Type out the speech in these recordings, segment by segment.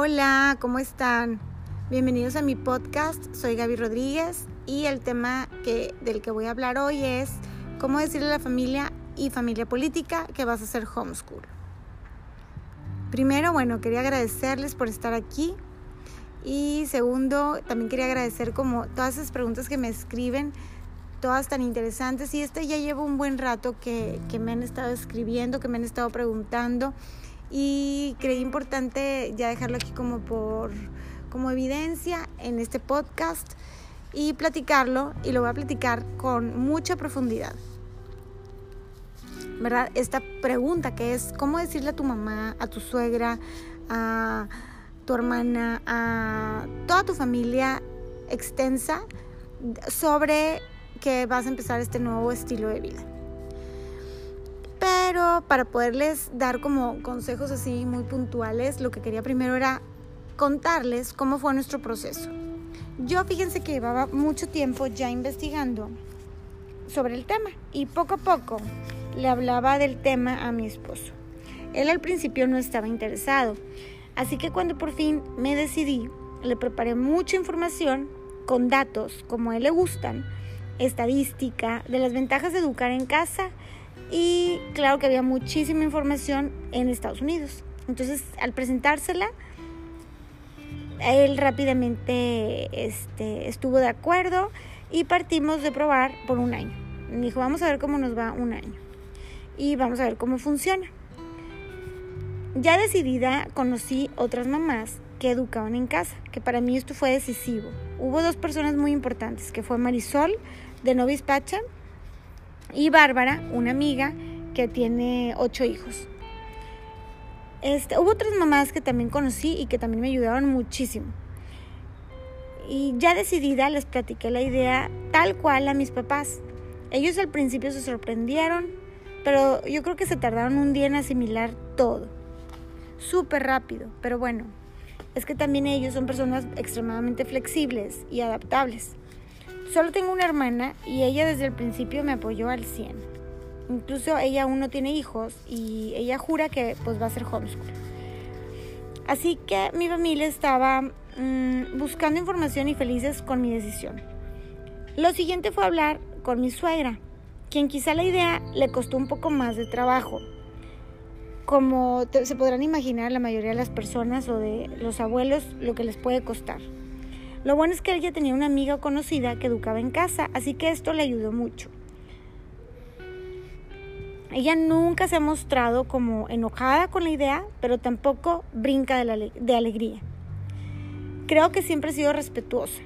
Hola, ¿cómo están? Bienvenidos a mi podcast. Soy Gaby Rodríguez y el tema del que voy a hablar hoy es cómo decirle a la familia y familia política que vas a hacer homeschool. Primero, bueno, quería agradecerles por estar aquí. Y segundo, también quería agradecer como todas esas preguntas que me escriben, todas tan interesantes. Y este ya llevo un buen rato que me han estado escribiendo, que me han estado preguntando y creí importante ya dejarlo aquí como por como evidencia en este podcast y platicarlo y lo voy a platicar con mucha profundidad. ¿Verdad? Esta pregunta que es cómo decirle a tu mamá, a tu suegra, a tu hermana, a toda tu familia extensa sobre que vas a empezar este nuevo estilo de vida. Pero para poderles dar como consejos así muy puntuales, lo que quería primero era contarles cómo fue nuestro proceso. Yo fíjense que llevaba mucho tiempo ya investigando sobre el tema y poco a poco le hablaba del tema a mi esposo. Él al principio no estaba interesado, así que cuando por fin me decidí, le preparé mucha información con datos como a él le gustan, estadística de las ventajas de educar en casa y claro que había muchísima información en Estados Unidos. Entonces, al presentársela, él rápidamente este, estuvo de acuerdo y partimos de probar por un año. Me dijo, vamos a ver cómo nos va un año y vamos a ver cómo funciona. Ya decidida, conocí otras mamás que educaban en casa, que para mí esto fue decisivo. Hubo dos personas muy importantes, que fue Marisol de Novis Pacha y Bárbara, una amiga que tiene ocho hijos. Este, hubo otras mamás que también conocí y que también me ayudaron muchísimo. Y ya decidida les platiqué la idea tal cual a mis papás. Ellos al principio se sorprendieron, pero yo creo que se tardaron un día en asimilar todo. Súper rápido, pero bueno, es que también ellos son personas extremadamente flexibles y adaptables. Solo tengo una hermana y ella desde el principio me apoyó al 100. Incluso ella aún no tiene hijos y ella jura que pues va a ser homeschool. Así que mi familia estaba mmm, buscando información y felices con mi decisión. Lo siguiente fue hablar con mi suegra, quien quizá la idea le costó un poco más de trabajo. Como se podrán imaginar la mayoría de las personas o de los abuelos lo que les puede costar. Lo bueno es que ella tenía una amiga conocida que educaba en casa, así que esto le ayudó mucho. Ella nunca se ha mostrado como enojada con la idea, pero tampoco brinca de, la, alegría. Creo que siempre ha sido respetuosa.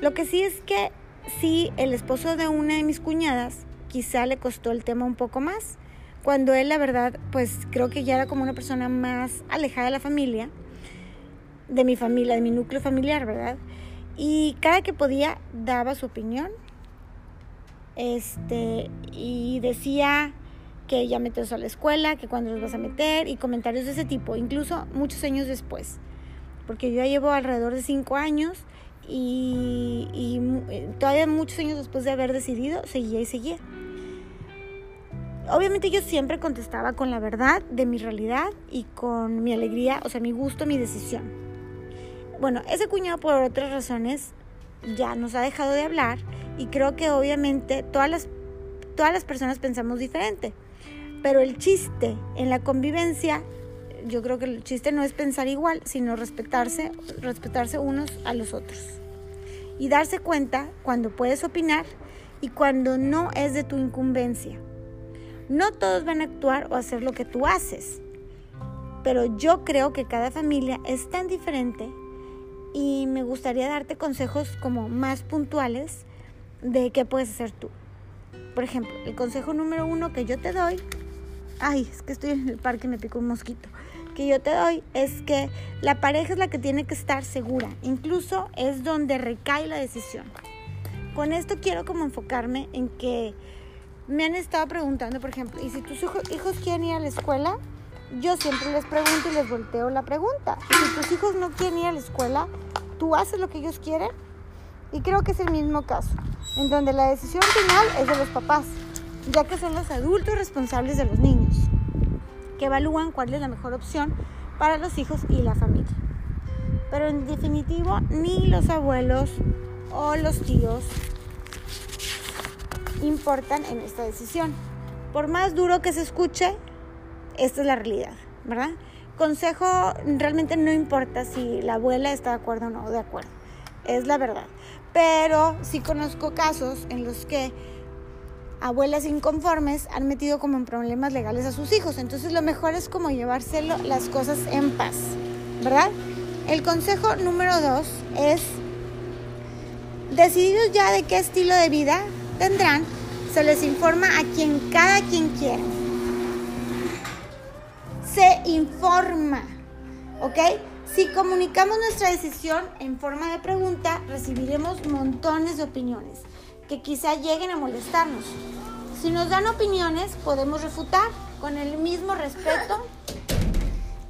Lo que sí es que sí, el esposo de una de mis cuñadas quizá le costó el tema un poco más, cuando él la verdad pues creo que ya era como una persona más alejada de la familia de mi familia, de mi núcleo familiar, ¿verdad? Y cada que podía daba su opinión. Este, y decía que ya metes a la escuela, que cuando los vas a meter, y comentarios de ese tipo, incluso muchos años después. Porque yo ya llevo alrededor de cinco años y, y eh, todavía muchos años después de haber decidido, seguía y seguía. Obviamente yo siempre contestaba con la verdad de mi realidad y con mi alegría, o sea, mi gusto, mi decisión. Bueno, ese cuñado por otras razones ya nos ha dejado de hablar y creo que obviamente todas las, todas las personas pensamos diferente. Pero el chiste en la convivencia, yo creo que el chiste no es pensar igual, sino respetarse, respetarse unos a los otros. Y darse cuenta cuando puedes opinar y cuando no es de tu incumbencia. No todos van a actuar o hacer lo que tú haces, pero yo creo que cada familia es tan diferente y me gustaría darte consejos como más puntuales de qué puedes hacer tú. Por ejemplo, el consejo número uno que yo te doy, ay, es que estoy en el parque y me picó un mosquito, que yo te doy es que la pareja es la que tiene que estar segura, incluso es donde recae la decisión. Con esto quiero como enfocarme en que me han estado preguntando, por ejemplo, ¿y si tus hijos quieren ir a la escuela? Yo siempre les pregunto y les volteo la pregunta. ¿Y si tus hijos no quieren ir a la escuela? tú haces lo que ellos quieren. Y creo que es el mismo caso, en donde la decisión final es de los papás, ya que son los adultos responsables de los niños, que evalúan cuál es la mejor opción para los hijos y la familia. Pero en definitivo, ni los abuelos o los tíos importan en esta decisión. Por más duro que se escuche, esta es la realidad, ¿verdad? Consejo, realmente no importa si la abuela está de acuerdo o no de acuerdo, es la verdad. Pero sí conozco casos en los que abuelas inconformes han metido como en problemas legales a sus hijos. Entonces lo mejor es como llevárselo las cosas en paz, ¿verdad? El consejo número dos es, decididos ya de qué estilo de vida tendrán, se les informa a quien cada quien quiera. Se informa, ¿ok? Si comunicamos nuestra decisión en forma de pregunta, recibiremos montones de opiniones que quizá lleguen a molestarnos. Si nos dan opiniones, podemos refutar con el mismo respeto.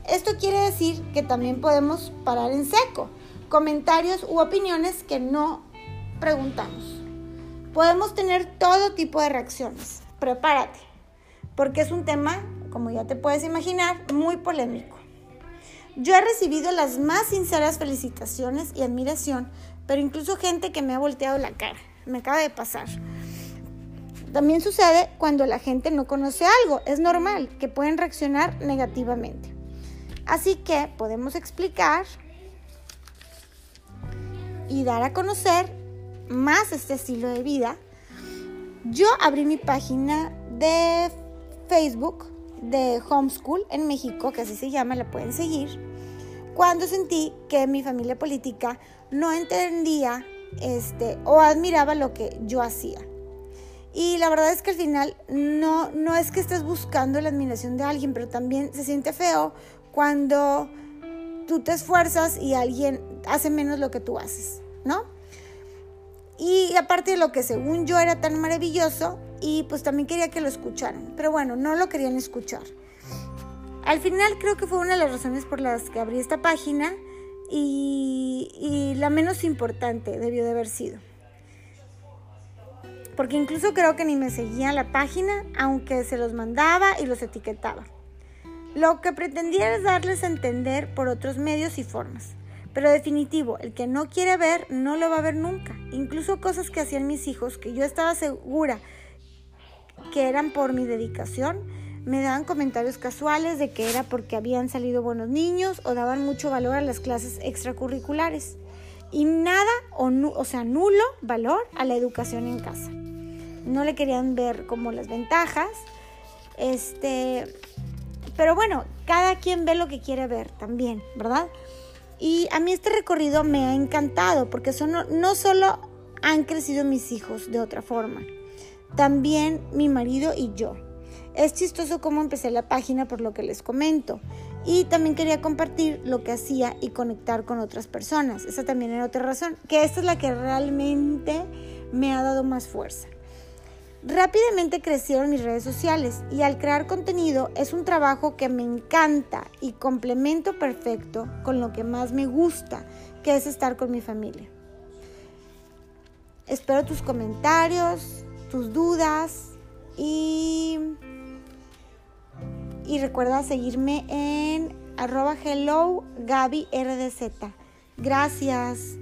Esto quiere decir que también podemos parar en seco comentarios u opiniones que no preguntamos. Podemos tener todo tipo de reacciones. Prepárate, porque es un tema, como ya te puedes imaginar, muy polémico. Yo he recibido las más sinceras felicitaciones y admiración, pero incluso gente que me ha volteado la cara. Me acaba de pasar. También sucede cuando la gente no conoce algo. Es normal que pueden reaccionar negativamente. Así que podemos explicar y dar a conocer más este estilo de vida, yo abrí mi página de Facebook de Homeschool en México, que así se llama, la pueden seguir, cuando sentí que mi familia política no entendía este, o admiraba lo que yo hacía. Y la verdad es que al final no, no es que estés buscando la admiración de alguien, pero también se siente feo cuando tú te esfuerzas y alguien hace menos lo que tú haces, ¿no? Y aparte de lo que según yo era tan maravilloso, y pues también quería que lo escucharan. Pero bueno, no lo querían escuchar. Al final creo que fue una de las razones por las que abrí esta página y, y la menos importante debió de haber sido. Porque incluso creo que ni me seguían la página, aunque se los mandaba y los etiquetaba. Lo que pretendía es darles a entender por otros medios y formas. Pero definitivo, el que no quiere ver, no lo va a ver nunca. Incluso cosas que hacían mis hijos, que yo estaba segura que eran por mi dedicación, me daban comentarios casuales de que era porque habían salido buenos niños o daban mucho valor a las clases extracurriculares. Y nada, o, o sea, nulo valor a la educación en casa. No le querían ver como las ventajas. Este, pero bueno, cada quien ve lo que quiere ver también, ¿verdad? Y a mí este recorrido me ha encantado porque son, no solo han crecido mis hijos de otra forma, también mi marido y yo. Es chistoso cómo empecé la página por lo que les comento. Y también quería compartir lo que hacía y conectar con otras personas. Esa también era otra razón, que esta es la que realmente me ha dado más fuerza. Rápidamente crecieron mis redes sociales y al crear contenido es un trabajo que me encanta y complemento perfecto con lo que más me gusta, que es estar con mi familia. Espero tus comentarios, dudas y, y recuerda seguirme en arroba hello Gaby RDZ. Gracias.